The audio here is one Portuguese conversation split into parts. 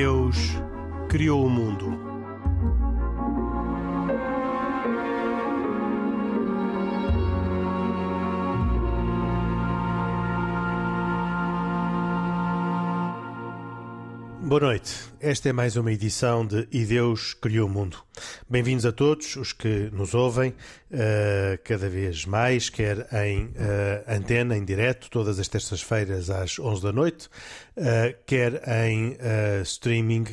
Deus criou o mundo. Boa noite. Esta é mais uma edição de E Deus Criou o Mundo. Bem-vindos a todos os que nos ouvem uh, cada vez mais, quer em uh, antena, em direto, todas as terças-feiras às 11 da noite, uh, quer em streaming,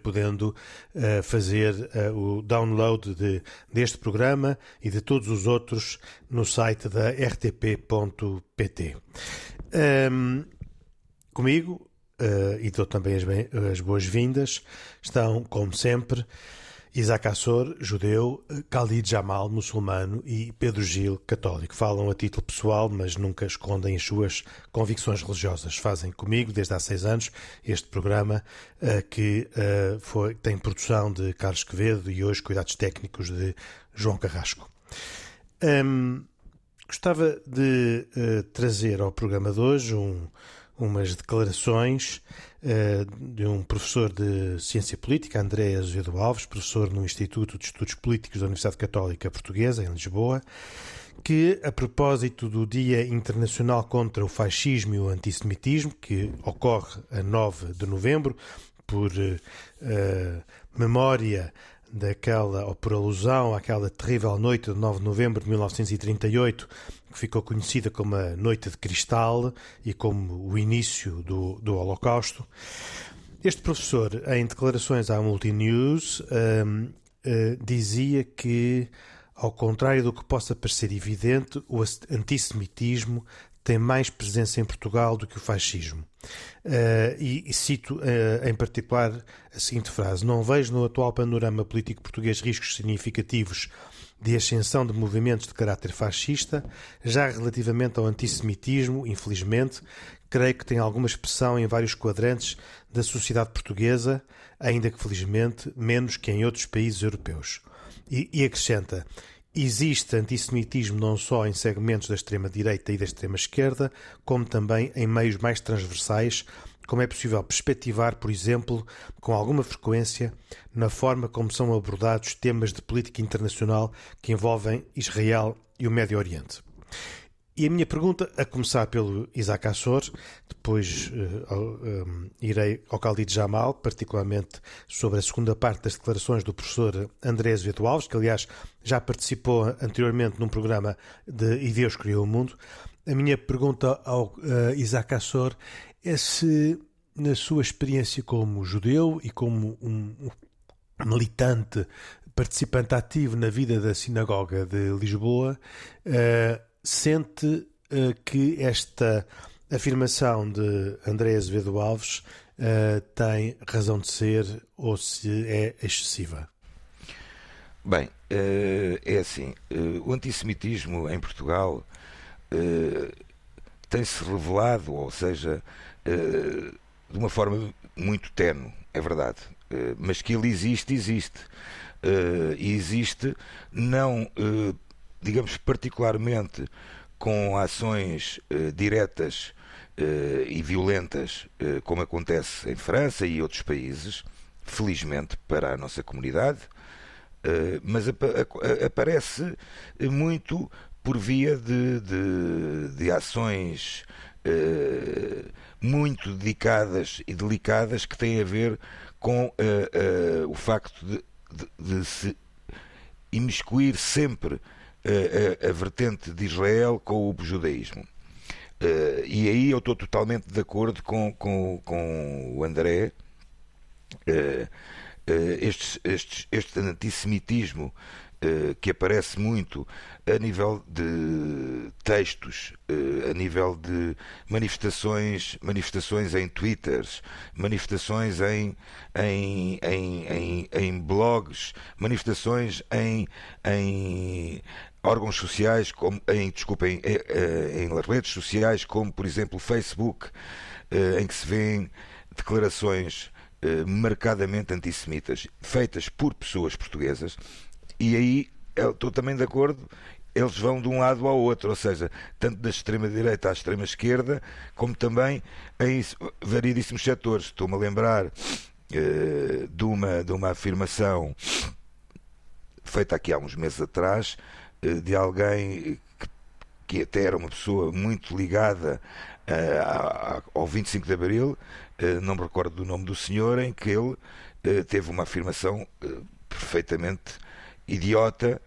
podendo fazer o download de, deste programa e de todos os outros no site da rtp.pt. Um, ehm, comigo, uh, e dou também as, as boas-vindas, estão, como sempre, Isaac Assor, judeu, Khalid Jamal, muçulmano e Pedro Gil, católico. Falam a título pessoal, mas nunca escondem as suas convicções religiosas. Fazem comigo, desde há seis anos, este programa uh, que foi, tem produção de Carlos Quevedo e hoje cuidados técnicos de João Carrasco. Um, gostava de trazer ao programa de hoje um, umas declarações uh, de um professor de Ciência Política, André Azevedo Alves, professor no Instituto de Estudos Políticos da Universidade Católica Portuguesa, em Lisboa, que, a propósito do Dia Internacional contra o Fascismo e o Antissemitismo, que ocorre a 9 de novembro, por uh, memória daquela, ou por alusão àquela terrível noite de 9 de novembro de 1938, que ficou conhecida como a Noite de Cristal e como o início do, do Holocausto. Este professor, em declarações à Multinews, um, uh, eh, dizia que, ao contrário do que possa parecer evidente, o antissemitismo tem mais presença em Portugal do que o fascismo. Uh, e, e, cito uh, em particular a seguinte frase: Não vejo no atual panorama político português riscos significativos de ascensão de movimentos de caráter fascista, já relativamente ao antissemitismo, infelizmente, creio que tem alguma expressão em vários quadrantes da sociedade portuguesa, ainda que felizmente menos que em outros países europeus. E, e acrescenta: Existe antissemitismo não só em segmentos da extrema-direita e da extrema-esquerda, como também em meios mais transversais, como é possível perspectivar, por exemplo, com alguma frequência, na forma como são abordados temas de política internacional que envolvem Israel e o Médio Oriente. E a minha pergunta, a começar pelo Isaac Assor, depois uh, irei ao Khalid Jamal, particularmente sobre a segunda parte das declarações do professor André Azevedo Alves, que aliás já participou anteriormente num programa de E Deus Criou o Mundo. A minha pergunta ao uh, Isaac Assor é se, na sua experiência como judeu e como um, um militante participante ativo na vida da sinagoga de Lisboa, uh, sente uh, que esta afirmação de André Azevedo Alves uh, tem razão de ser ou se é excessiva? Bem, uh, é assim: o antissemitismo em Portugal tem-se revelado, ou seja, de uma forma muito tenue, é verdade, mas que ele existe, existe. E existe não digamos, particularmente com ações uh, diretas uh, e violentas, uh, como acontece em França e outros países, felizmente para a nossa comunidade, mas ap aparece muito por via de, de, de ações muito dedicadas e delicadas que têm a ver com o facto de, de, de se imiscuir sempre a, a, vertente de Israel com o judaísmo. Uh, e aí eu estou totalmente de acordo com, com, com o André. Uh, uh, este antissemitismo que aparece muito a nível de textos, a nível de manifestações, manifestações em twitters, manifestações em, em, em, em, em blogs, manifestações em, em órgãos sociais, como, em, desculpem, em, eh, em, redes sociais, como por exemplo Facebook, eh, em que se vêem declarações eh, marcadamente antissemitas feitas por pessoas portuguesas, e aí estou também de acordo. Eles vão de um lado ao outro, ou seja, tanto da extrema-direita à extrema-esquerda, como também em variedíssimos setores. Estou-me a lembrar de, uma, de uma afirmação feita aqui há uns meses atrás de alguém que, que até era uma pessoa muito ligada uh, ao 25 de Abril, uh, não me recordo do nome do senhor, em que ele teve uma afirmação perfeitamente idiota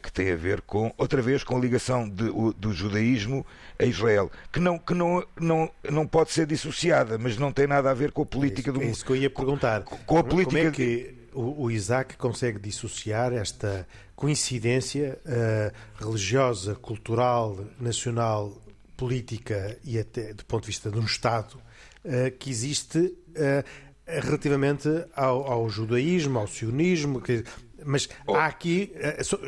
que tem a ver com, outra vez, com a ligação de, do judaísmo a Israel, que, não, que não, não, não pode ser dissociada, mas não tem nada a ver com a política é isso, do. É isso que eu ia perguntar. Com, com a política. Como é que o, o Isaac consegue dissociar esta coincidência uh, religiosa, cultural, nacional, política e até do ponto de vista de um Estado uh, que existe uh, relativamente ao, ao, judaísmo, ao sionismo, que, mas oh. há aqui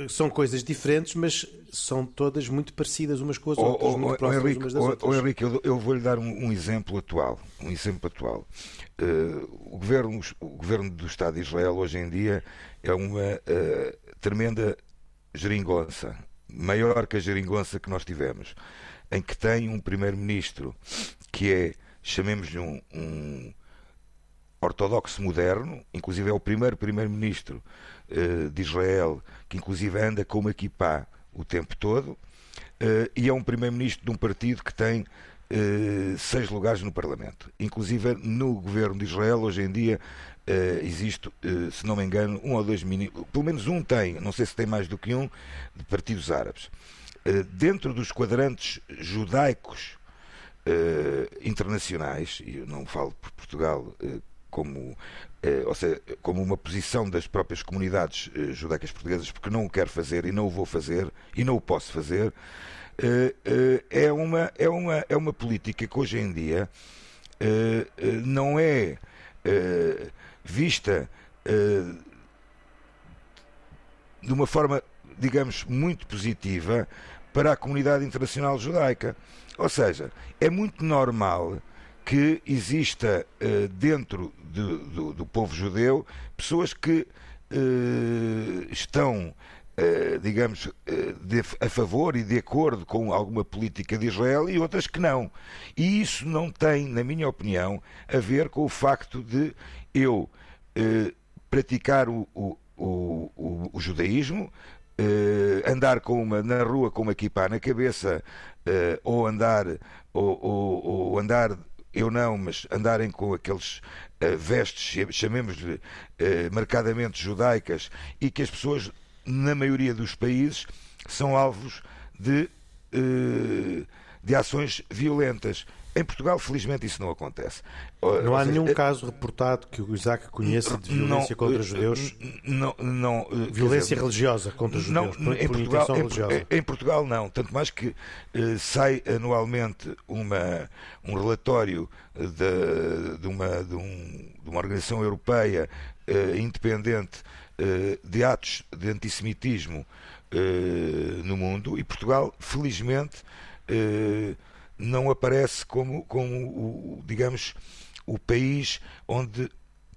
são coisas diferentes, mas são todas muito parecidas umas com as outras, oh, oh, muito próximas Henrique, umas das outras. Oh, Henrique, eu, eu vou-lhe dar um, um, exemplo atual. Um exemplo atual. Uh, o, governo, o governo do Estado de Israel hoje em dia é uma uh, tremenda geringonça, maior que a geringonça que nós tivemos, em que tem um primeiro-ministro que é, chamemos-lhe um, um, ortodoxo moderno, inclusive é o primeiro primeiro-ministro de Israel que inclusive anda com uma equipá o tempo todo, uh, e é um primeiro-ministro de um partido que tem uh, seis lugares no Parlamento. Inclusive no governo de Israel, hoje em dia, existe, se não me engano, um ou dois ministros, pelo menos um tem, não sei se tem mais do que um, de partidos árabes. dentro dos quadrantes judaicos internacionais, e eu não falo por Portugal como, eh, ou seja, como uma posição das próprias comunidades eh, judaicas portuguesas, porque não o quero fazer e não o vou fazer e não o posso fazer, eh, é, uma, é, uma, é uma política que hoje em dia não é vista de uma forma, digamos, muito positiva para a comunidade internacional judaica. Ou seja, é muito normal que exista uh, dentro de, do, do, povo judeu pessoas que uh, estão, uh, digamos, de, a favor e de acordo com alguma política de Israel e outras que não. E isso não tem, na minha opinião, a ver com o facto de eu praticar o, o, o, o judaísmo, Uh, andar com uma, na rua com uma equipa na cabeça uh, ou andar ou, ou, ou, andar eu não, mas andarem com aqueles uh, vestes, chamemos-lhe uh, marcadamente judaicas, e que as pessoas, na maioria dos países, são alvos de, uh, de ações violentas. Em Portugal, felizmente, isso não acontece. Não há seja, nenhum caso reportado que o Isaac conheça de violência não, contra os judeus? Não, não, violência dizer, religiosa contra judeus, não, por, em, por Portugal, em, em, Portugal, não. Tanto mais que uh, sai anualmente uma, um relatório de, de, uma, de, um, de uma organização europeia uh, independente uh, de atos de antissemitismo no mundo e Portugal, felizmente, não aparece como, como o, digamos, o país onde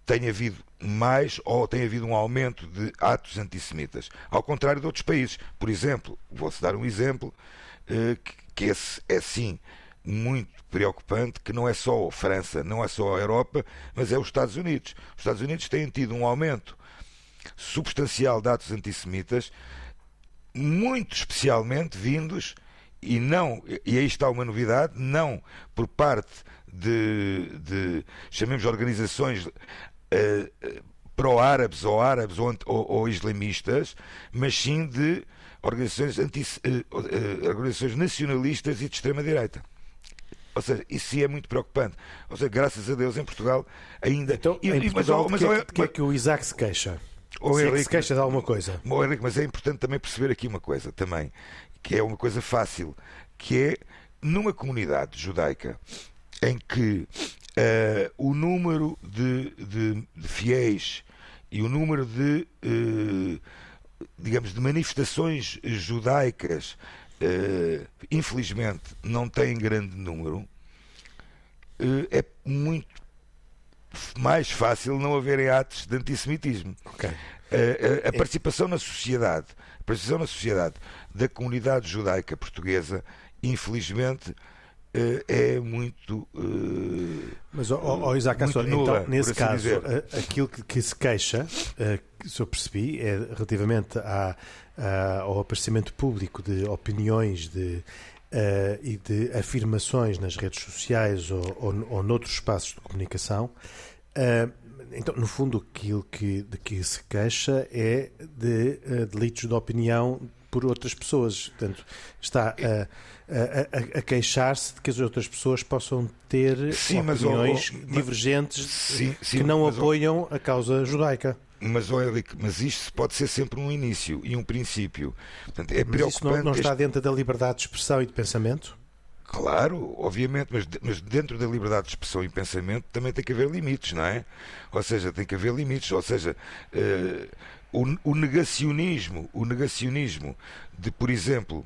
tem havido mais ou tem havido um aumento de atos antissemitas, ao contrário de outros países. Por exemplo, vou-se dar um exemplo eh, que esse é sim muito preocupante, que não é só a França, não é só a Europa, mas é os Estados Unidos. Os Estados Unidos têm tido um aumento substancial de atos antissemitas, muito especialmente vindos e não, e aí está uma novidade, não por parte de, de chamemos organizações uh, pró-árabes ou árabes ou, ou, ou, islamistas, mas sim de organizações, anti, uh, uh, organizações nacionalistas e de extrema-direita. Ou seja, isso sim é muito preocupante. Ou seja, graças a Deus em Portugal ainda. Então, e, em Portugal, mas, mas, que, que é que o Isaac se queixa? Ou se Henrique, é que se queixa de alguma coisa? Oh, Henrique, mas é importante também perceber aqui uma coisa também que é uma coisa fácil, que é numa comunidade judaica em que uh, o número de, de, de, fiéis e o número de, uh, digamos, de manifestações judaicas, uh, infelizmente, não tem grande número, é muito mais fácil não haverem atos de antissemitismo. Okay. A, a, a participação na sociedade participação na sociedade da comunidade judaica portuguesa, infelizmente, é muito. Mas, oh, oh, Isaac nula, então, nesse assim caso, dizer. aquilo que, que, se queixa, se eu percebi, é relativamente à, à, ao aparecimento público de opiniões de, e de afirmações nas redes sociais ou, ou, ou noutros espaços de comunicação. então, no fundo, aquilo que, de que se queixa é de delitos de opinião por outras pessoas. Portanto, está a, a, a queixar-se de que as outras pessoas possam ter sim, opiniões mas, divergentes sim, sim, que não mas, apoiam a causa judaica. Mas, oh, Henrique, mas isto pode ser sempre um início e um princípio. Portanto, é mas isso não, não está este... dentro da liberdade de expressão e de pensamento? Claro, obviamente, mas, mas, dentro da liberdade de expressão e pensamento também tem que haver limites, não é? Ou seja, tem que haver limites, ou seja, uh, o, o, negacionismo, o negacionismo de, por exemplo,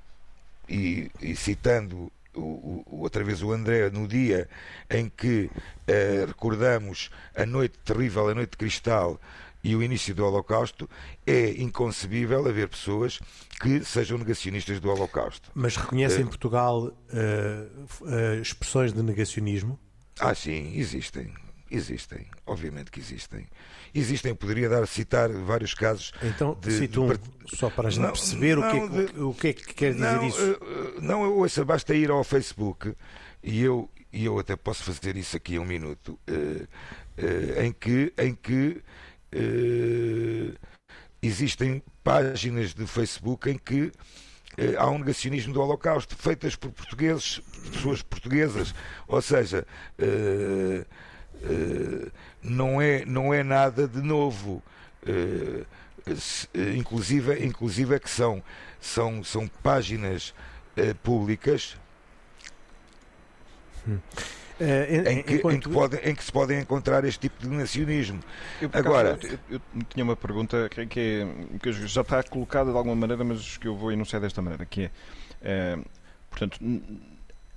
e, e citando o, o, outra vez o André, no dia em que uh, recordamos a noite terrível, a noite de cristal e o início do Holocausto, é inconcebível haver pessoas que sejam negacionistas do Holocausto. Mas reconhece uh, em Portugal uh, expressões de negacionismo? Ah, sim, existem. Existem, obviamente que existem. Existem, poderia dar citar vários casos. Então, de, cito um, de... só para a gente não, perceber não, o, que é, de... o que é que quer dizer não, isso. Uh, não, ouça, basta ir ao Facebook e eu, e eu até posso fazer isso aqui um minuto, uh, uh, em que, em que existem páginas de Facebook em que há um negacionismo do Holocausto feitas por portugueses, pessoas portuguesas, ou seja, não, é, não é nada de novo. Uh, inclusive, inclusive é que são, são, são páginas públicas hum. em, que, enquanto... em, que pode, em, que, se podem encontrar este tipo de nacionalismo. Eu, Agora, eu, eu, eu, tinha uma pergunta que, que, é, que, já está colocada de alguma maneira, mas que eu vou enunciar desta maneira, que é, é portanto,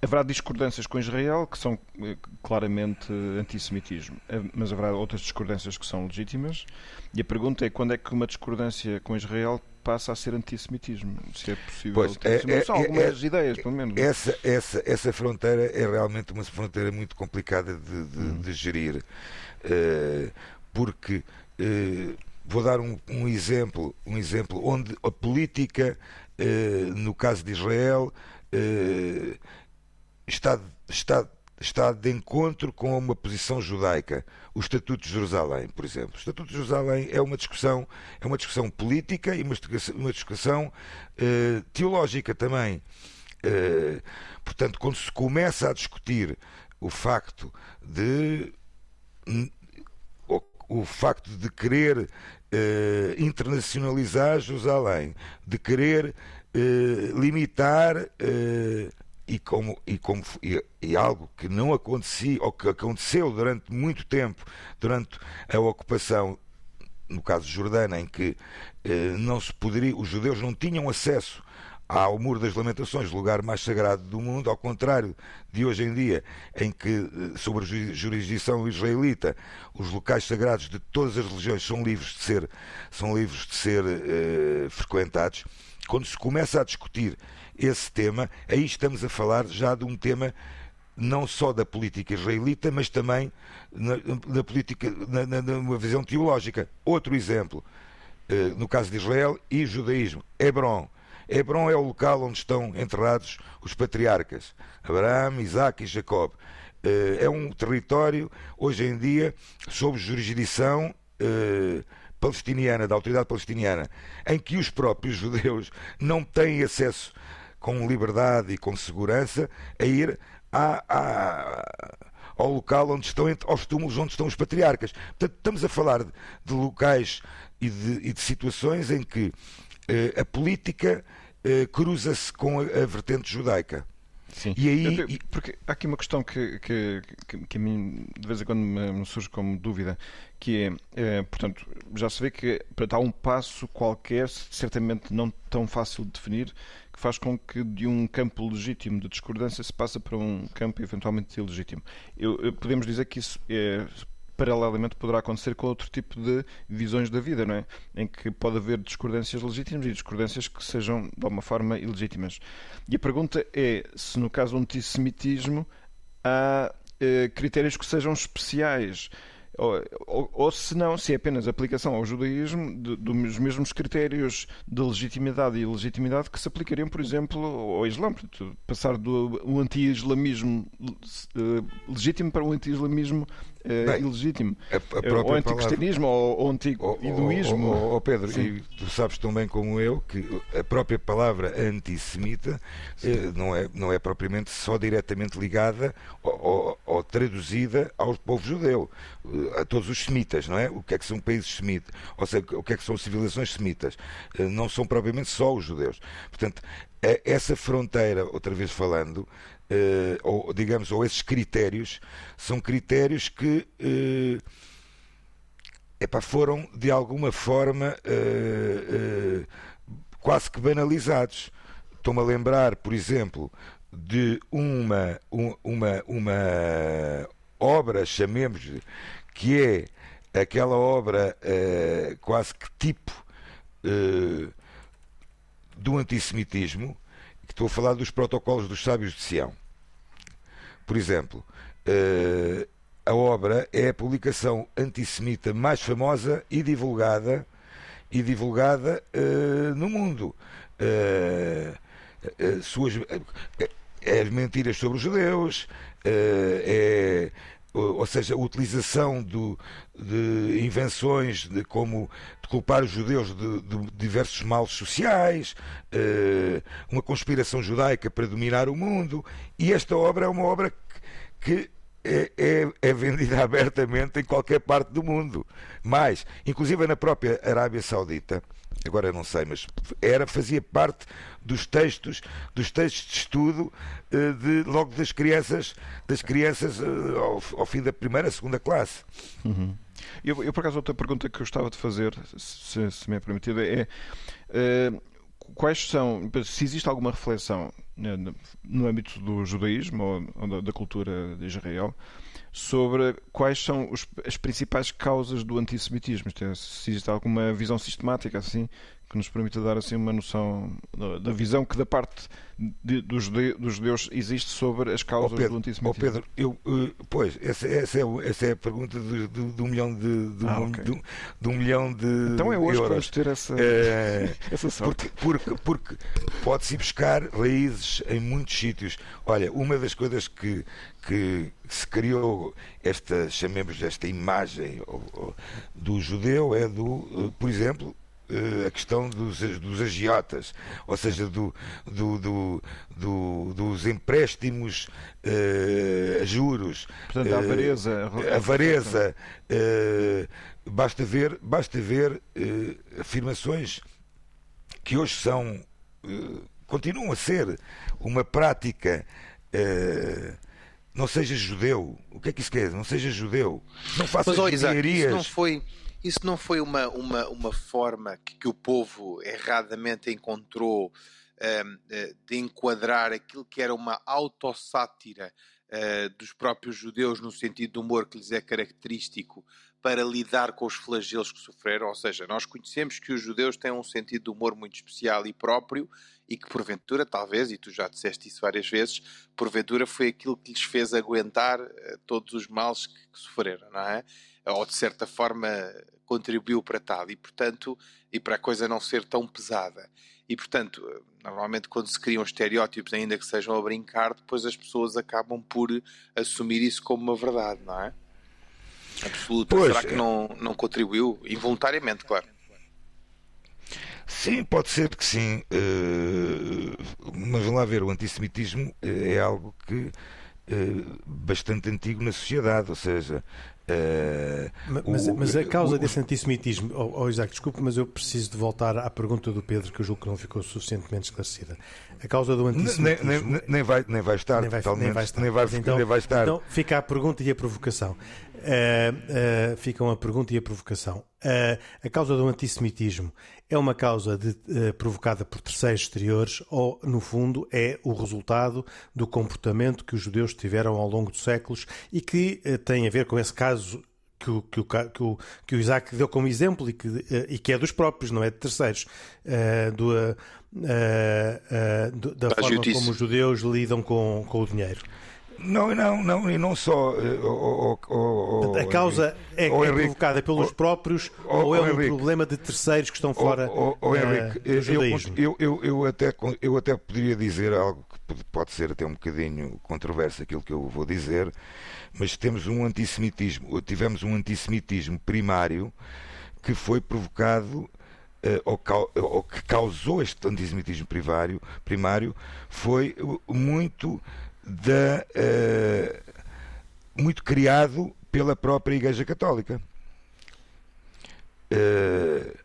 Haverá discordâncias com Israel que são eh, claramente antissemitismo, eh, mas haverá outras discordâncias que são legítimas. E a pergunta é quando é que uma discordância com Israel passa a ser antissemitismo? Se é possível. Pois, é, é, são algumas é, ideias, pelo menos. Essa, essa, essa fronteira é realmente uma fronteira muito complicada de, de, hum. de gerir, uh, porque uh, vou dar um, um, exemplo, um exemplo onde a política, uh, no caso de Israel, está, está, está de encontro com uma posição judaica. O Estatuto de Jerusalém, por exemplo. O Estatuto de Jerusalém é uma discussão, é uma discussão política e uma discussão, uma discussão uh, teológica também. Uh, portanto, quando se começa a discutir o facto de o, facto de querer uh, internacionalizar Jerusalém, de querer limitar e como, e, como, e, e, algo que não acontecia, ou que aconteceu durante muito tempo, durante a ocupação, no caso jordana, em que eh, não se poderia, os judeus não tinham acesso ao Muro das Lamentações, lugar mais sagrado do mundo, ao contrário de hoje em dia, em que, eh, sobre a jurisdição israelita, os locais sagrados de todas as religiões são livres de ser, são livres de ser eh, frequentados. Quando se começa a discutir esse tema, aí estamos a falar já de um tema não só da política israelita, mas também na, na política, na, na, numa visão teológica. Outro exemplo, eh, no caso de Israel e judaísmo, Hebron. Hebron é o local onde estão enterrados os patriarcas, Abraão, Isaac e Jacob. Eh, é um território, hoje em dia, sob jurisdição eh, palestiniana, da autoridade palestiniana, em que os próprios judeus não têm acesso com liberdade e com segurança a ir à, à, ao local onde estão, aos túmulos onde estão os patriarcas. Portanto, estamos a falar de, de locais e de, e de, situações em que eh, a política eh, cruza-se com a, a vertente judaica. Sim. E aí, porque há aqui uma questão que, que, que, que a mim de vez em quando me, surge como dúvida, que é, é portanto, já se vê que portanto, há um passo qualquer, certamente não tão fácil de definir, que faz com que de um campo legítimo de discordância se passe para um campo eventualmente ilegítimo. Eu, eu, podemos dizer que isso é, paralelamente poderá acontecer com outro tipo de visões da vida, não é? Em que pode haver discordâncias legítimas e discordâncias que sejam de alguma forma ilegítimas. E a pergunta é se no caso do antissemitismo há eh, critérios que sejam especiais ou, ou, ou, se não, se é apenas aplicação ao judaísmo dos mesmos critérios de legitimidade e ilegitimidade que se aplicariam, por exemplo, ao Islã. Passar do anti-islamismo uh, legítimo para o anti-islamismo uh, ilegítimo. A, a ou anticristianismo palavra... ou, anti-hinduísmo. Oh, oh, Pedro, Sim. e tu sabes tão bem como eu que a própria palavra antissemita eh, não, é, não é propriamente só diretamente ligada ou, ou, ou traduzida ao povo judeu a todos os semitas, não é? O que é que são países semitas? Ou seja, o que é que são civilizações semitas? Eh, não são propriamente só os judeus. Portanto, essa fronteira, outra vez falando, eh, ou digamos, ou esses critérios, são critérios que eh, epá, foram de alguma forma quase que banalizados. Estou-me a lembrar, por exemplo, de uma, uma, uma obra, chamemos que é aquela obra quase que tipo do antissemitismo, estou a falar dos protocolos dos sábios de Sião. Por exemplo, uh, a obra é a publicação antissemita mais famosa e divulgada e divulgada no mundo. suas é as mentiras sobre os judeus, é ou seja, a utilização do, de invenções de como de culpar os judeus de, de diversos males sociais, uh, uma conspiração judaica para dominar o mundo. E esta obra é uma obra que, que é, é, é, vendida abertamente em qualquer parte do mundo. Mas, inclusive na própria Arábia Saudita, agora não sei, mas era, fazia parte dos textos, dos textos de estudo eh, de, logo das crianças, das crianças eh, ao, ao fim da primeira, segunda classe. Uhum. Eu, eu, por acaso, outra pergunta que eu gostava de fazer, se, se me é permitido, é uh, quais são, se existe alguma reflexão no âmbito do judaísmo ou, da cultura de Israel sobre quais são os, as principais causas do antissemitismo. É, se existe alguma visão sistemática assim que nos permita dar assim uma noção da, visão que da parte de, dos, dos judeus existe sobre as causas oh Pedro, do antissemitismo. Oh Pedro, eu, uh, pois, essa, essa, é, essa é a pergunta de, de, de um milhão de, de, ah, um, okay. de, de, um milhão de Então é hoje euros. que vamos ter essa, é, essa sorte. Porque, porque, porque pode-se buscar raízes em muitos sítios. Olha, uma das coisas que, que se criou esta, chamemos esta imagem do judeu é do, por exemplo, a questão dos, dos agiotas, ou seja, do, do, do, do dos empréstimos uh, a juros. Portanto, a avareza. Uh, avareza. Uh, basta ver, basta ver afirmações que hoje são, continuam a ser uma prática não seja judeu. O que é que isso quer dizer? Não seja judeu. Não faça Mas, oh, Isaac, isso não foi, isso não foi uma, uma, uma forma que, que o povo erradamente encontrou um, eh, de enquadrar aquilo que era uma autossátira uh, dos próprios judeus no sentido do humor que lhes é característico para lidar com os flagelos que sofreram? Ou seja, nós conhecemos que os judeus têm um sentido de humor muito especial e próprio e que porventura, talvez, e tu já disseste isso várias vezes, porventura foi aquilo que lhes fez aguentar uh, todos os males que, que, sofreram, não é? Ou de certa forma contribuiu para tal e, portanto, e para a coisa não ser tão pesada. E, portanto, normalmente quando se criam estereótipos, ainda que sejam a brincar, depois as pessoas acabam por assumir isso como uma verdade, não é? Absoluta. Pois, Será que é. não, não contribuiu? Involuntariamente, claro. Sim, pode ser que sim. Uh, mas vamos lá ver, o antissemitismo eh, é algo que uh, bastante antigo na sociedade, ou seja. Uh, mas, o, mas, a causa o, desse antissemitismo, oh, oh, Isaac, desculpe, mas eu preciso de voltar à pergunta do Pedro, que eu julgo que não ficou suficientemente esclarecida. A causa do antissemitismo. Nem, nem, nem vai, nem vai estar, nem vai, nem vai estar. Nem vai, então, nem vai estar. Então fica a pergunta e a provocação. Uh, uh, ficam a pergunta e a provocação. A causa do antissemitismo é uma causa de, provocada por terceiros exteriores ou, no fundo, é o resultado do comportamento que os judeus tiveram ao longo dos séculos e que tem a ver com esse caso que o, que o, que o, que o Isaac deu como exemplo e que, e que é dos próprios, não é de terceiros, do, do, da forma como os judeus lidam com, com o dinheiro. Não, não, não, e não só. Oh, oh, oh, a causa é, é provocada pelos próprios ou é um Henrique, problema de terceiros que estão fora oh, Henrique, uh, eu, eu, eu, até, eu até poderia dizer algo que pode ser até um bocadinho controverso aquilo que eu vou dizer, mas temos um antissemitismo, tivemos um antissemitismo primário que foi provocado ou, ou, que causou este antissemitismo primário, primário foi muito da, uh, muito criado pela própria Igreja Católica. Uh,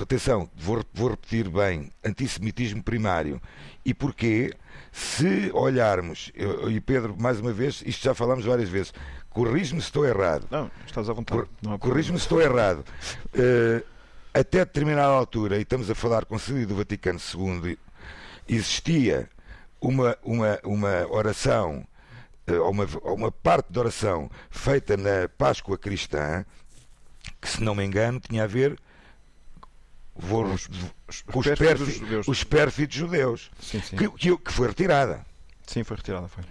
atenção, vou, vou, repetir bem: antissemitismo primário. E porquê? Se olharmos, eu, e Pedro, mais uma vez, isto já falamos várias vezes, corrijo-me se estou errado. Não, estás à vontade. Cor, corrijo-me se estou errado. Uh, até determinada altura, e estamos a falar com o do Vaticano II, existia uma, uma, uma oração, eh, ou uma, uma parte de oração feita na Páscoa cristã, que se não me engano tinha a ver vou, os, os, com os, pérfidos, judeus. os pérfidos judeus, sim, sim. Que, que, que foi retirada. Sim, foi retirada. Foi.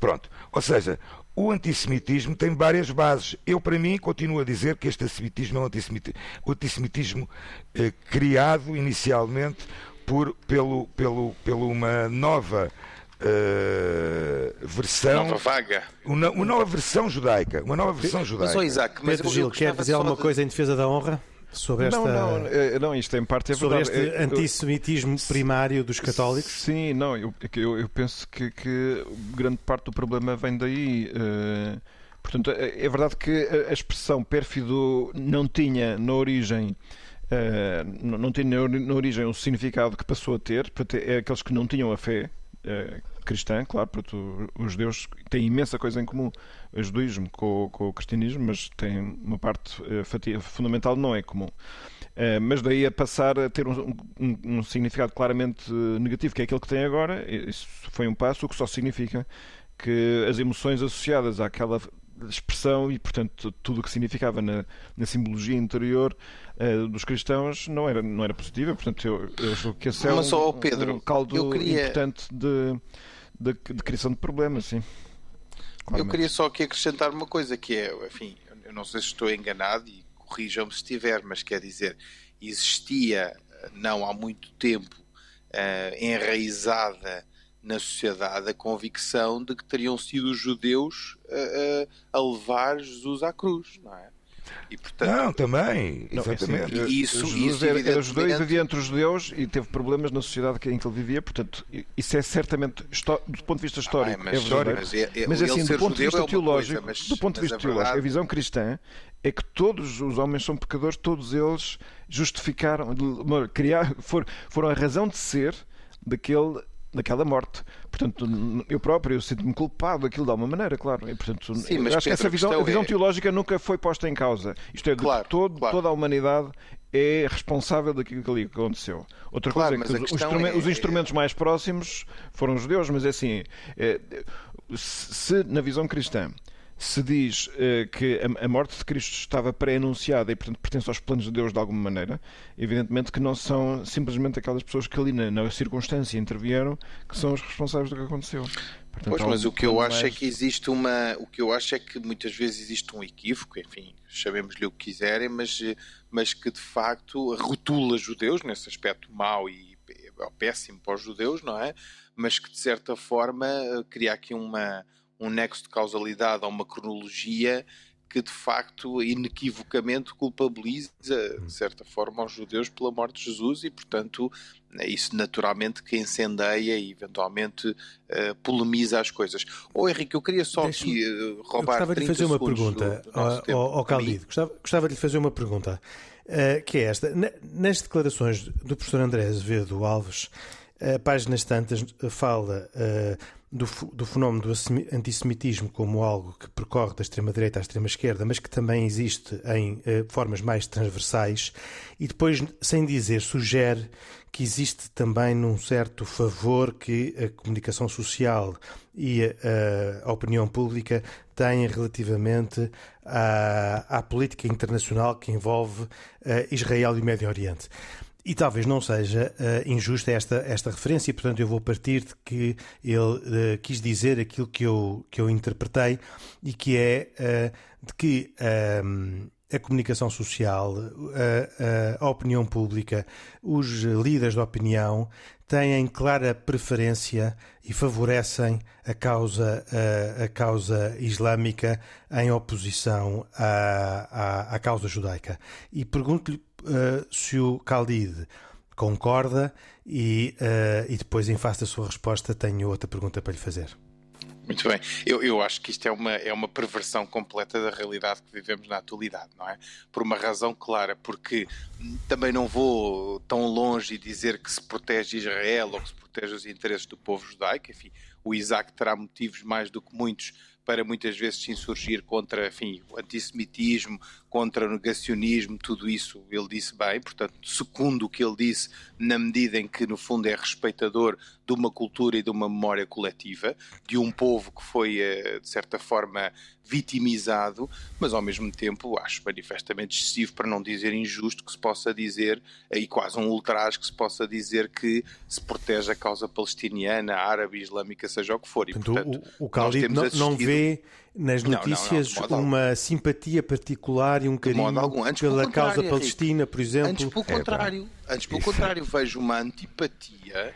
Pronto. Ou seja, o antissemitismo tem várias bases. Eu, para mim, continuo a dizer que este antissemitismo é um antissemitismo, antissemitismo eh, criado inicialmente por, pelo, pelo, pelo uma nova uh, versão. Nova vaga. Uma, uma, nova versão judaica. Uma nova versão judaica. Mas, oh, Isaac, mas Pedro Gil, quer dizer alguma de... coisa em defesa da honra? Sobre esta... Não, não, eh, não, isto em parte é Sobre verdade. este é, antissemitismo primário dos católicos? Sim, não, eu, eu, eu penso que, que, grande parte do problema vem daí. Uh, portanto, é, é verdade que a expressão pérfido não tinha na origem Uh, não tem na, origem o significado que passou a ter, é aqueles que não tinham a fé uh, cristã, claro, porque os judeus têm imensa coisa em comum, o judaísmo com, com o cristianismo, mas tem uma parte uh, fatia, fundamental não é comum. mas daí a passar a ter um, um, um, significado claramente negativo, que é aquele que tem agora, isso foi um passo, o que só significa que as emoções associadas àquela expressão e, portanto, tudo o que significava na, na simbologia interior uh, dos cristãos não era, não era positiva. Portanto, eu, eu acho que esse é Mas, um, Pedro, um caldo queria... importante de, de, de, criação de problemas, sim. Claramente. Eu queria só aqui acrescentar uma coisa que é, enfim, eu não sei se estou enganado e corrijam-me se estiver, mas quer dizer, existia não há muito tempo uh, enraizada na sociedade a convicção de que teriam sido os judeus a, a, a levar Jesus à cruz, não é? E, portanto, não, também, não, é assim, exatamente. Assim, isso, Jesus isso, era, era judeu e vivia entre os judeus e teve problemas na sociedade em que ele vivia, portanto, isso é certamente, do ponto de vista histórico, ah, mas, é verdade. Mas, é, é, mas assim, do ponto de vista é teológico, coisa, mas, do ponto de vista teológico, verdade... a visão cristã é que todos os homens são pecadores, todos eles justificaram, criar, foram a razão de ser daquele daquela morte. Portanto, eu próprio eu sinto-me culpado daquilo de alguma maneira, claro. E, portanto, Sim, mas acho Pedro, que essa visão, a visão é... teológica nunca foi posta em causa. Isto é, claro, todo, claro. toda a humanidade é responsável daquilo que ali aconteceu. Outra claro, coisa é que os, instrumentos, é... os, instrumentos mais próximos foram os judeus, mas é assim, é, se na visão cristã se diz uh, que a, a, morte de Cristo estava pré-anunciada e, portanto, pertence aos planos de Deus de alguma maneira, evidentemente que não são simplesmente aquelas pessoas que ali na, na circunstância intervieram que são os responsáveis do que aconteceu. Portanto, pois, mas o que eu acho é mais... é que existe uma. O que eu acho é que muitas vezes existe um equívoco, enfim, chamemos-lhe o que quiserem, mas, mas que de facto rotula judeus nesse aspecto mau e péssimo para os judeus, não é? Mas que de certa forma cria aqui uma um nexo de causalidade ou uma cronologia que de facto inequivocamente culpabiliza de certa forma os judeus pela morte de Jesus e portanto isso naturalmente que incendeia e eventualmente uh, polemiza as coisas. Ou oh, Henrique, eu queria só aqui uh, roubar eu gostava de lhe fazer uma pergunta ao, ao Caldido. Gostava, gostava de lhe fazer uma pergunta uh, que é esta. Nas declarações do professor André Azevedo Alves a páginas tantas fala uh, do, do, fenómeno do antissemitismo como algo que percorre da extrema-direita à extrema-esquerda, mas que também existe em uh, formas mais transversais, e depois, sem dizer, sugere que existe também num certo favor que a comunicação social e a, a opinião pública têm relativamente à, à, política internacional que envolve uh, Israel e o Médio Oriente. E talvez não seja uh, injusta esta, esta referência, portanto eu vou partir de que ele uh, quis dizer aquilo que eu, que eu interpretei e que é uh, de que a comunicação social, a, a, opinião pública, os líderes da opinião têm clara preferência e favorecem a causa, a, a causa islâmica em oposição à, à, à causa judaica. E pergunto-lhe uh, se o Khalid concorda e, uh, e depois, em face da sua resposta, tenho outra pergunta para lhe fazer. Muito bem. Eu, eu acho que isto é uma, é uma perversão completa da realidade que vivemos na atualidade, não é? Por uma razão clara, porque também não vou tão longe e dizer que se protege Israel ou que se protege os interesses do povo judaico. Enfim, o Isaac terá motivos mais do que muitos para muitas vezes se insurgir contra enfim, o antissemitismo, contra o negacionismo, tudo isso ele disse bem, portanto, segundo o que ele disse, na medida em que, no fundo, é respeitador de uma cultura e de uma memória coletiva, de um povo que foi, eh, de certa forma, vitimizado, mas ao mesmo tempo acho manifestamente excessivo, para não dizer injusto, que se possa dizer, e quase um ultraje, que se possa dizer que se protege a causa palestiniana, árabe, islâmica, seja o que for. E, portanto, o, o Khalid não, assistido... não vê nas notícias não, não, não, uma algum. simpatia particular e um carinho pela causa palestina, por exemplo. Antes pelo é, contrário, antes pelo contrário, vejo uma antipatia.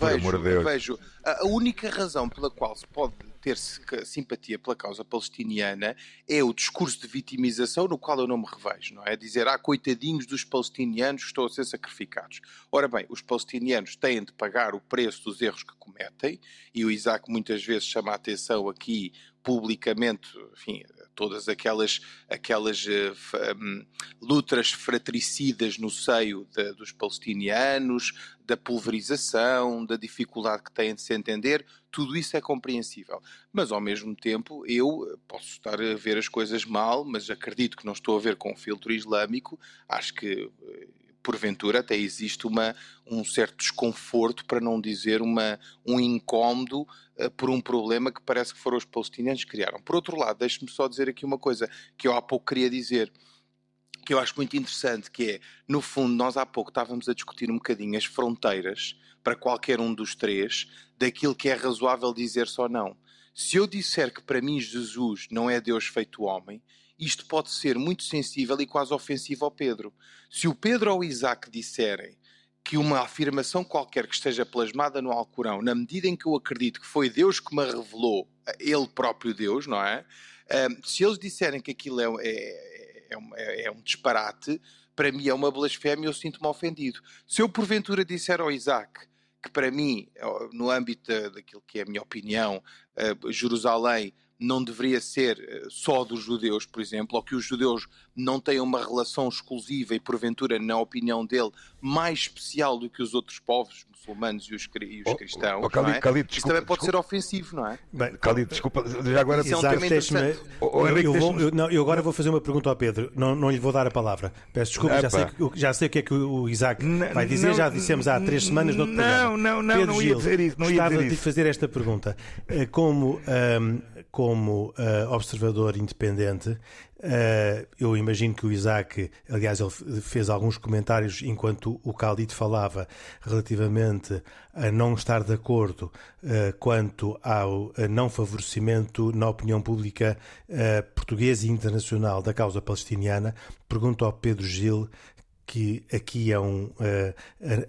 Vejo, de vejo a, a única razão pela qual se pode ter simpatia pela causa palestiniana é o discurso de vitimização no qual eu não me revejo, não é? Dizer, ah, coitadinhos dos palestinianos estão a ser sacrificados. Ora bem, os palestinianos têm de pagar o preço dos erros que cometem e o Isaac muitas vezes chama a atenção aqui publicamente, enfim, todas aquelas, aquelas uh, um, lutas fratricidas no seio de, dos palestinianos, da pulverização, da dificuldade que têm de se entender, tudo isso é compreensível. Mas ao mesmo tempo, eu posso estar a ver as coisas mal, mas acredito que não estou a ver com um filtro islâmico. Acho que eh, porventura até existe uma, um certo desconforto, para não dizer uma, um incómodo uh, por um problema que parece que foram os palestinianos que criaram. Por outro lado, deixe-me só dizer aqui uma coisa que eu há pouco queria dizer que eu acho muito interessante, que é, no fundo, nós há pouco estávamos a discutir um bocadinho as fronteiras para qualquer um dos três daquilo que é razoável dizer-se ou não. Se eu disser que para mim Jesus não é Deus feito homem, isto pode ser muito sensível e quase ofensivo ao Pedro. Se o Pedro ou o Isaac disserem que uma afirmação qualquer que esteja plasmada no Alcorão, na medida em que eu acredito que foi Deus que me revelou, ele próprio Deus, não é? se eles disserem que aquilo é, é, é, é, é um disparate, para mim é uma blasfémia eu sinto-me ofendido. Se eu porventura disser ao Isaac que para mim, no âmbito daquilo que é a minha opinião, Jerusalém não deveria ser eh, só dos judeus, por exemplo, ou que os judeus não tenham uma relação exclusiva e, porventura, na opinião dele, mais especial do que os outros povos muçulmanos e os, e os cristãos. Oh, oh, Khalid, é? Khalid, desculpa, Isso também pode desculpa. ser ofensivo, não é? Bem, Khalid, desculpa, já agora... Isso é um tema interessante. Oh, eu, vou, eu, não, eu agora vou fazer uma pergunta ao Pedro, não, não lhe vou dar a palavra. Peço desculpa, já sei, já sei o que é que o Isaac vai dizer, não, já dissemos há três semanas no Não, programa. não, não, Pedro não ia Gil, dizer isso. Não dizer de fazer esta pergunta. Eh, como... Um, como uh, observador independente, uh, eu imagino que o Isaac, aliás, ele fez alguns comentários enquanto o Khalid falava relativamente a não estar de acordo uh, quanto ao não favorecimento na opinião pública portuguesa e internacional da causa palestiniana. Pergunto ao Pedro Gil que aqui é um uh,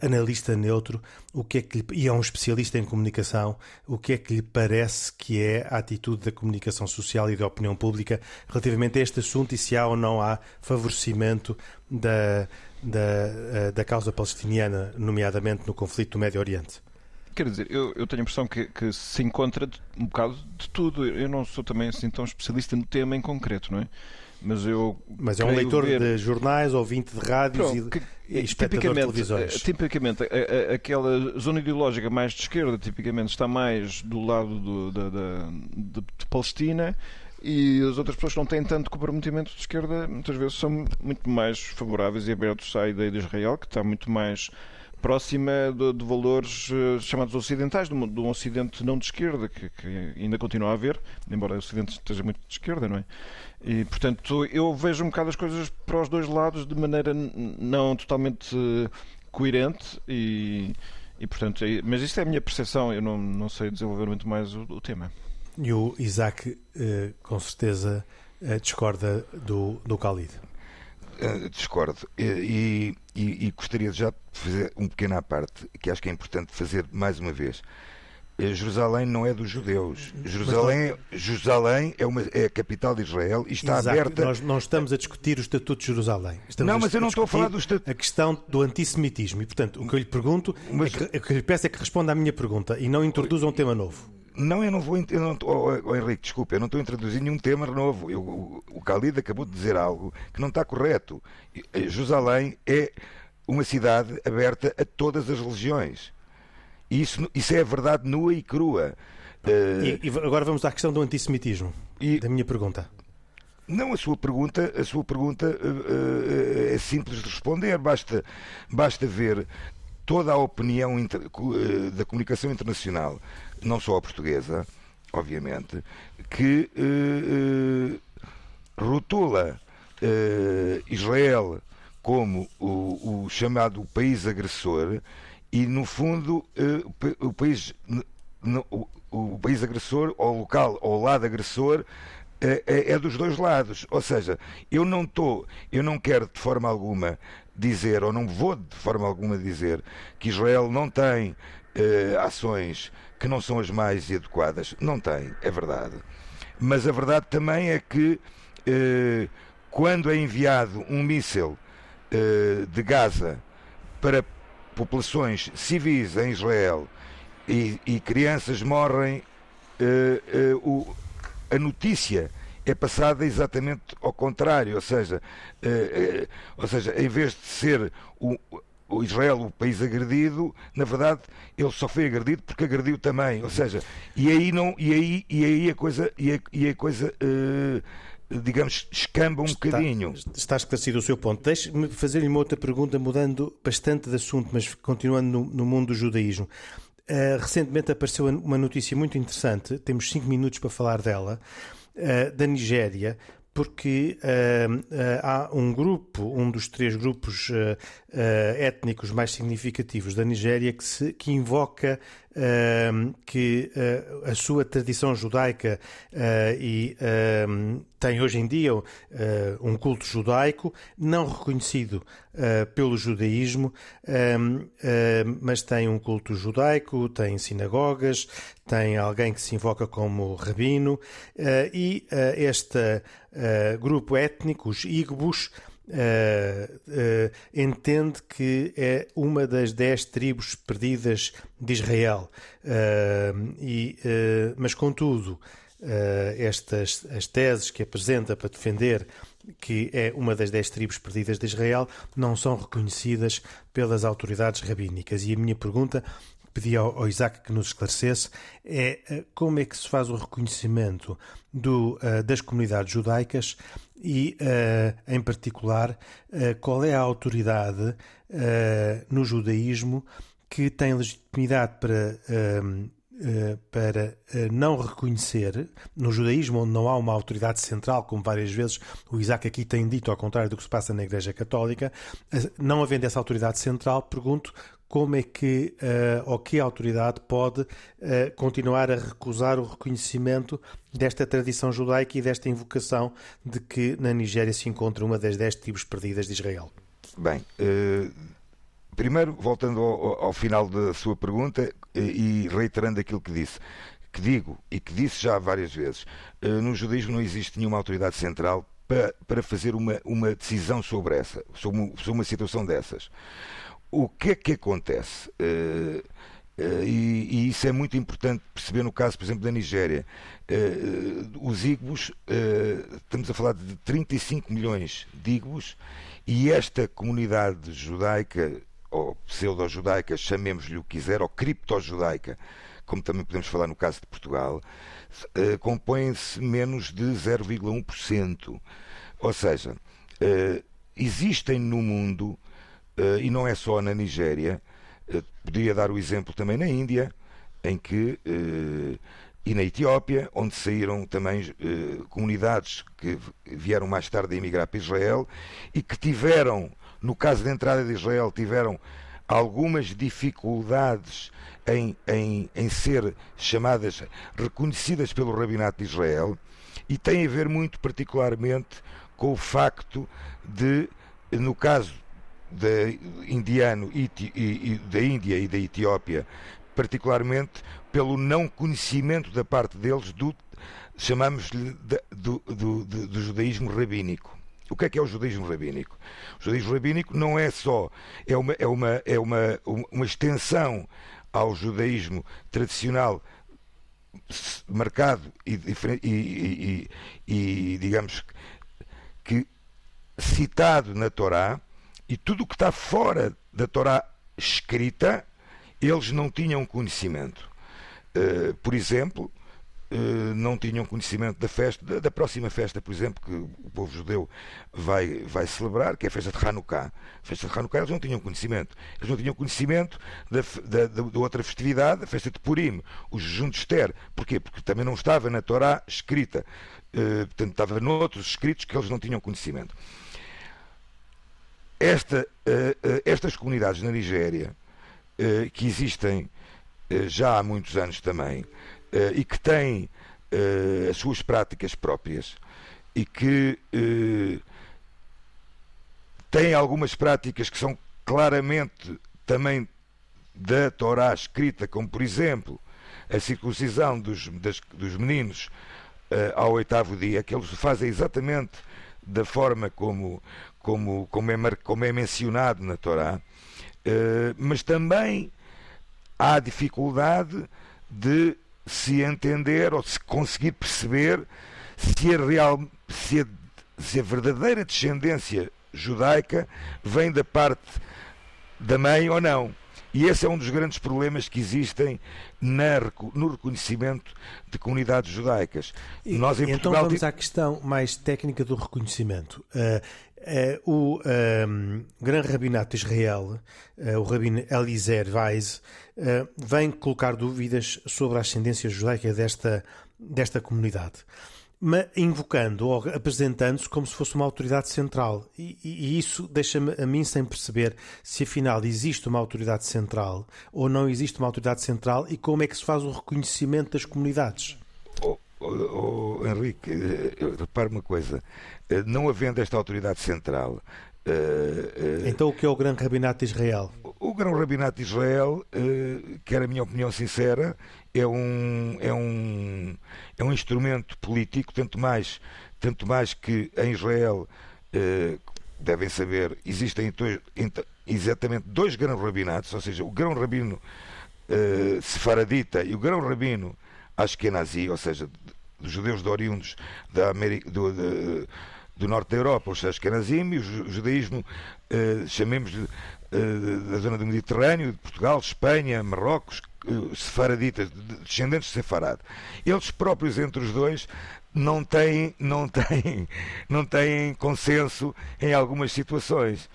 analista neutro, o que é que lhe, e é um especialista em comunicação, o que é que lhe parece que é a atitude da comunicação social e da opinião pública relativamente a este assunto e se há ou não há favorecimento da, da, uh, da causa palestiniana, nomeadamente no conflito do Médio Oriente? Quer dizer, eu, eu tenho a impressão que, que, se encontra um bocado de tudo. Eu não sou também assim tão especialista no tema em concreto, não é? Mas eu. Mas é um leitor ver... de jornais, ouvinte de rádios Pronto, e. Que, e espectador de televisões. Tipicamente, a, a, aquela zona ideológica mais de esquerda, tipicamente, está mais do lado do, da, da, de, de Palestina e as outras pessoas que não têm tanto comprometimento de esquerda muitas vezes são muito mais favoráveis e abertos à ideia de Israel, que está muito mais próxima de, de valores uh, chamados ocidentais, de um, de um, Ocidente não de esquerda, que, que, ainda continua a haver, embora o Ocidente esteja muito de esquerda, não é? E, portanto, eu vejo um bocado as coisas para os dois lados de maneira não totalmente uh, coerente e, e, portanto, é, mas isto é a minha percepção, eu não, não sei desenvolver muito mais o, o tema. E o Isaac, uh, com certeza, discorda do, do Khalid. Discordo. E, e, e, gostaria já de fazer um pequeno à parte, que acho que é importante fazer mais uma vez. Eh, Jerusalém não é dos judeus. Jerusalém, Jerusalém é, uma, é a capital de Israel e está Exato. aberta. Nós não estamos a discutir o Estatuto de Jerusalém. Estamos não, mas eu não estou a falar do Estatuto. A questão do antissemitismo. E, portanto, o que eu lhe pergunto, mas... é que, o que eu lhe peço é que responda à minha pergunta e não introduza um tema novo. Não, eu não vou. Eu não, oh, oh, Henrique, desculpe, eu não estou a introduzir nenhum tema novo. Eu, o, o Khalid acabou de dizer algo que não está correto. Jerusalém é uma cidade aberta a todas as religiões. Isso, isso é a verdade nua e crua. Uh, e, e, agora vamos à questão do antissemitismo. E, da minha pergunta. Não, a sua pergunta, a sua pergunta uh, uh, é simples de responder. Basta, basta ver toda a opinião inter, da comunicação internacional não só a portuguesa, obviamente, que uh, uh, rotula uh, Israel como o, o, chamado país agressor e, no fundo, o país. O, o país agressor, ou local, ou lado agressor, é, é, é, dos dois lados. Ou seja, eu não estou, eu não quero de forma alguma dizer, ou não vou de forma alguma dizer, que Israel não tem eh, ações que não são as mais adequadas. Não tem, é verdade. Mas a verdade também é que eh, quando é enviado um míssil eh, de Gaza para populações civis em Israel e, e crianças morrem, o, a notícia é passada exatamente ao contrário, ou seja, eh, eh, ou seja, em vez de ser o, o Israel, o país agredido, na verdade, ele só foi agredido porque agrediu também. Ou seja, e aí não, e aí, e aí a coisa, e a, e a coisa uh, digamos, escamba um está, bocadinho. Está esclarecido o seu ponto. Deixe-me fazer-lhe uma outra pergunta, mudando bastante de assunto, mas continuando no, no mundo do judaísmo. Uh, recentemente apareceu uma notícia muito interessante, temos cinco minutos para falar dela, uh, da Nigéria, porque uh, uh, há um grupo, um dos três grupos uh, étnicos mais significativos da Nigéria que, se, que invoca que a sua tradição judaica e tem hoje em dia um culto judaico não reconhecido pelo judaísmo, mas tem um culto judaico, tem sinagogas, tem alguém que se invoca como rabino e este grupo étnico, os Igbos, Uh, entende que é uma das dez tribos perdidas de Israel. Uh, e, mas, contudo, estas as teses que apresenta para defender que é uma das dez tribos perdidas de Israel não são reconhecidas pelas autoridades rabínicas. E a minha pergunta pedi ao Isaac que nos esclarecesse é como é que se faz o reconhecimento do, das comunidades judaicas e, uh, em particular, uh, qual é a autoridade uh, no judaísmo que tem legitimidade para, para não reconhecer, no judaísmo, onde não há uma autoridade central, como várias vezes o Isaac aqui tem dito, ao contrário do que se passa na Igreja Católica, não havendo essa autoridade central, pergunto como é que uh, ou que autoridade pode uh, continuar a recusar o reconhecimento desta tradição judaica e desta invocação de que na Nigéria se encontra uma das dez tribos perdidas de Israel? Bem, uh, primeiro, voltando ao, ao, final da sua pergunta e reiterando aquilo que disse, que digo e que disse já várias vezes, no judaísmo não existe nenhuma autoridade central para, para fazer uma, uma decisão sobre essa, sobre uma, sobre uma situação dessas o que é que acontece? Uh, e, e, isso é muito importante perceber no caso, por exemplo, da Nigéria. os Igbos, estamos a falar de 35 milhões de Igbos, e esta comunidade judaica, ou pseudo-judaica, chamemos-lhe o que quiser, ou cripto-judaica, como também podemos falar no caso de Portugal, uh, compõem-se menos de 0,1%. Ou seja, uh, existem no mundo, uh, e não é só na Nigéria, poderia dar o exemplo também na Índia, em que e na Etiópia, onde saíram também comunidades que vieram mais tarde a emigrar para Israel e que tiveram, no caso da entrada de Israel, tiveram algumas dificuldades em, em, em ser chamadas, reconhecidas pelo Rabinato de Israel, e tem a ver muito particularmente com o facto de, no caso da indiano e, e, da Índia e da Etiópia, particularmente pelo não conhecimento da parte deles do chamamos-lhe do, do, do, do, judaísmo rabínico. O que é que é o judaísmo rabínico? O judaísmo rabínico não é só é uma é uma é uma, uma extensão ao judaísmo tradicional marcado e, e, e, e digamos que citado na Torá e tudo o que está fora da Torá escrita eles não tinham conhecimento. Uh, por exemplo, eh, não tinham conhecimento da festa, da, próxima festa, por exemplo, que o povo judeu vai, vai celebrar, que é a festa de Hanukkah. A festa de Hanukkah eles não tinham conhecimento. Eles não tinham conhecimento da, da, da outra festividade, a festa de Purim, o jejum de Esther. Porquê? Porque também não estava na Torá escrita. Uh, portanto, estava noutros escritos que eles não tinham conhecimento. Esta, uh, uh, estas comunidades na Nigéria, que existem já há muitos anos também, e que têm as suas práticas próprias e que têm algumas práticas que são claramente também da Torá escrita, como por exemplo a circuncisão dos, das, dos meninos ao oitavo dia, que eles fazem exatamente da forma como, como, como, é, como é mencionado na Torá, mas também há dificuldade de se entender ou se conseguir perceber se a, real, se a, se a verdadeira descendência judaica vem da parte da mãe ou não. E esse é um dos grandes problemas que existem na, no reconhecimento de comunidades judaicas. E, Nós, em então Portugal, vamos à questão mais técnica do reconhecimento. Uh, Uh, o um, ehm, Grande Rabinato de Israel, uh, o Rabino Eliezer Weiss, uh, vem colocar dúvidas sobre a ascendência judaica desta, desta comunidade, mas invocando ou apresentando-se como se fosse uma autoridade central. E, e isso deixa-me a mim sem perceber se afinal existe uma autoridade central ou não existe uma autoridade central e como é que se faz o reconhecimento das comunidades. Oh, oh, oh Henrique, repare uma coisa eh, não havendo esta autoridade central. Uh, uh, então, o que é o Grão Rabinato de Israel? O Grão Rabinato de Israel, uh, que era a minha opinião sincera, é um, é um, é um instrumento político, tanto mais, tanto mais que em Israel, devem saber, existem exatamente dois grãos rabinatos, ou seja, o grão rabino sefaradita e o grão rabino ashkenazi, ou seja, dos judeus de oriundos da América, do, de, do norte da Europa, os Ashkenazim, e o judaísmo, uh, chamemos-lhe, uh, da zona do Mediterrâneo, de Portugal, Espanha, Marrocos, uh, sefaraditas, descendentes de Sefarad. Eles próprios, entre os dois, não têm, não têm, não têm consenso em algumas situações.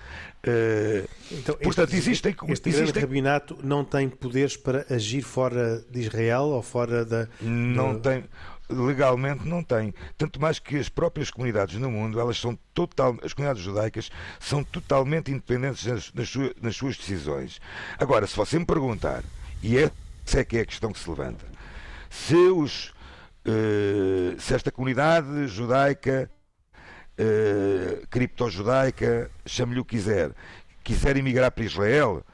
Uh, então, portanto, este, existem. Este existem... rabinato não tem poderes para agir fora de Israel ou fora da. Não da... tem legalmente não tem. Tanto mais que as próprias comunidades no mundo, elas são total, as comunidades judaicas são totalmente independentes nas, nas, suas, nas suas decisões. Agora, se você me perguntar, e essa é que é a questão que se levanta, se os Uh, se esta comunidade judaica, uh, cripto-judaica, chame-lhe o que quiser, quiser emigrar para Israel,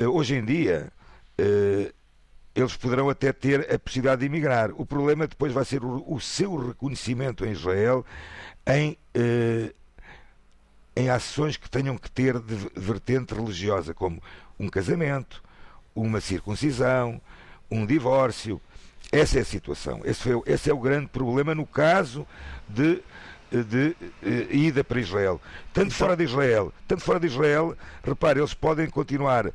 uh, hoje em dia eles poderão até ter a possibilidade de emigrar. O problema depois vai ser o, o seu reconhecimento em Israel em, eh, em ações que tenham que ter de vertente religiosa, como um casamento, uma circuncisão, um divórcio. Essa é a situação. Esse, foi, esse é o grande problema no caso de de uh, ida para Israel. Tanto então, fora de Israel, tanto fora de Israel, repare, eles podem continuar uh,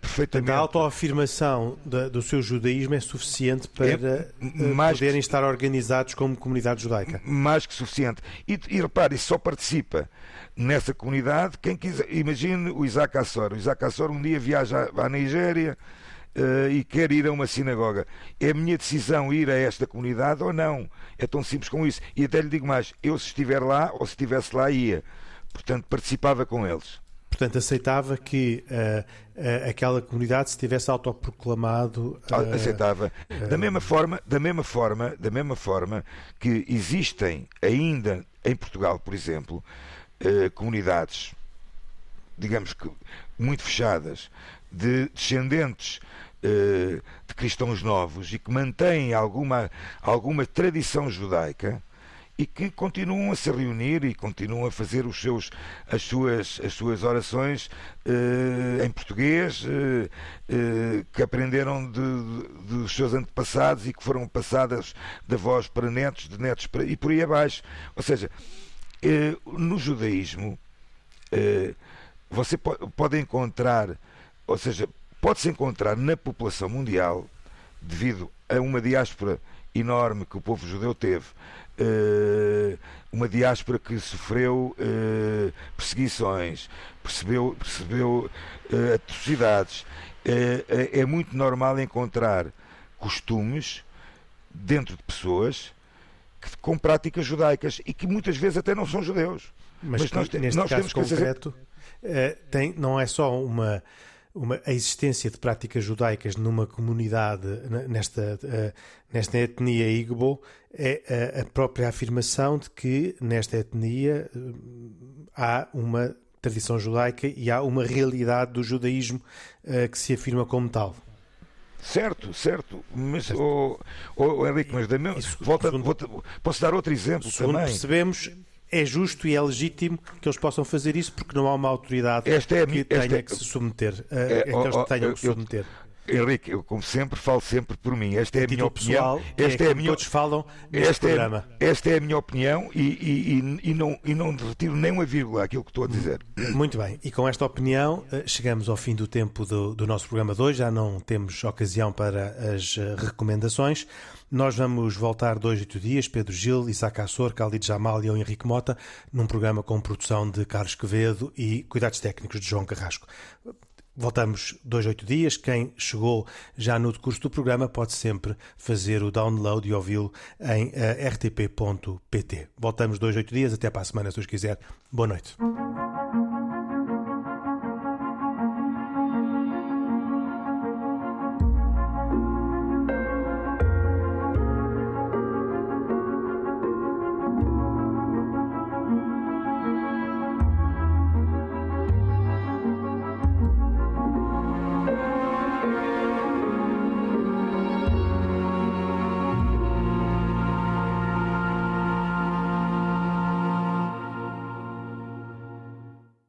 perfeitamente. A autoafirmação do seu judaísmo é suficiente para é, poderem que, estar organizados como comunidade judaica. Mais que suficiente. E, e repare, só participa nessa comunidade quem quiser. Imagine o Isaac Assor. O Isaac Assor um dia viaja à Nigéria uh, e quer ir a uma sinagoga. É a minha decisão ir a esta comunidade ou não? É tão simples como isso. E até lhe digo mais: eu, se estiver lá ou se estivesse lá, ia. Portanto, participava com eles. Portanto, aceitava que uh, uh, aquela comunidade se tivesse autoproclamado. Uh, aceitava. Da mesma forma, da mesma forma, da mesma forma que existem ainda em Portugal, por exemplo, comunidades, digamos que muito fechadas, de descendentes de cristãos novos e que mantêm alguma, alguma tradição judaica e que continuam a se reunir e continuam a fazer os seus, as, suas, as suas orações uh, em português, uh, uh, que aprenderam de, de, dos seus antepassados e que foram passadas de avós para netos, de netos para. e por aí abaixo. Ou seja, no judaísmo, você pode, pode encontrar ou seja, pode-se encontrar na população mundial, devido a uma diáspora enorme que o povo judeu teve, uh, uma diáspora que sofreu uh, perseguições, percebeu, percebeu uh, atrocidades. é muito normal encontrar costumes dentro de pessoas que, com práticas judaicas e que muitas vezes até não são judeus. Mas, Mas nós, neste nós caso concreto, dizer... tem, não é só uma uma, a existência de práticas judaicas numa comunidade, nesta, uh, nesta etnia Igbo, é a, a, própria afirmação de que nesta etnia uh, há uma tradição judaica e há uma realidade do judaísmo uh, que se afirma como tal. Certo, certo. Mas, oh, oh, Henrique, mas da mesma, volta, segundo, volta, posso dar outro exemplo também? percebemos, é justo e é legítimo que eles possam fazer isso porque não há uma autoridade esta é que tenha é, que se submeter, é, a, que eles tenham que se submeter. Henrique, eu como sempre falo sempre por mim. Esta é a minha opinião. Pessoal, esta é, é a minha todos falam esta é, programa. esta é a minha opinião e, e, e, e, não, e não retiro nem uma vírgula aquilo que estou a dizer. Muito bem. E com esta opinião eh, chegamos ao fim do tempo do, do nosso programa de hoje. Já não temos ocasião para as eh, recomendações. Nós vamos voltar dois, oito dias, Pedro Gil, Isaac Assor, Khalid Jamal e eu, Henrique Mota, num programa com produção de Carlos Quevedo e cuidados técnicos de João Carrasco. Voltamos dois, oito dias. Quem chegou já no decurso do programa pode sempre fazer o download e ouvi-lo em uh, eh, rtp.pt. Voltamos dois, oito dias. Até para a semana, se os quiser. Boa noite.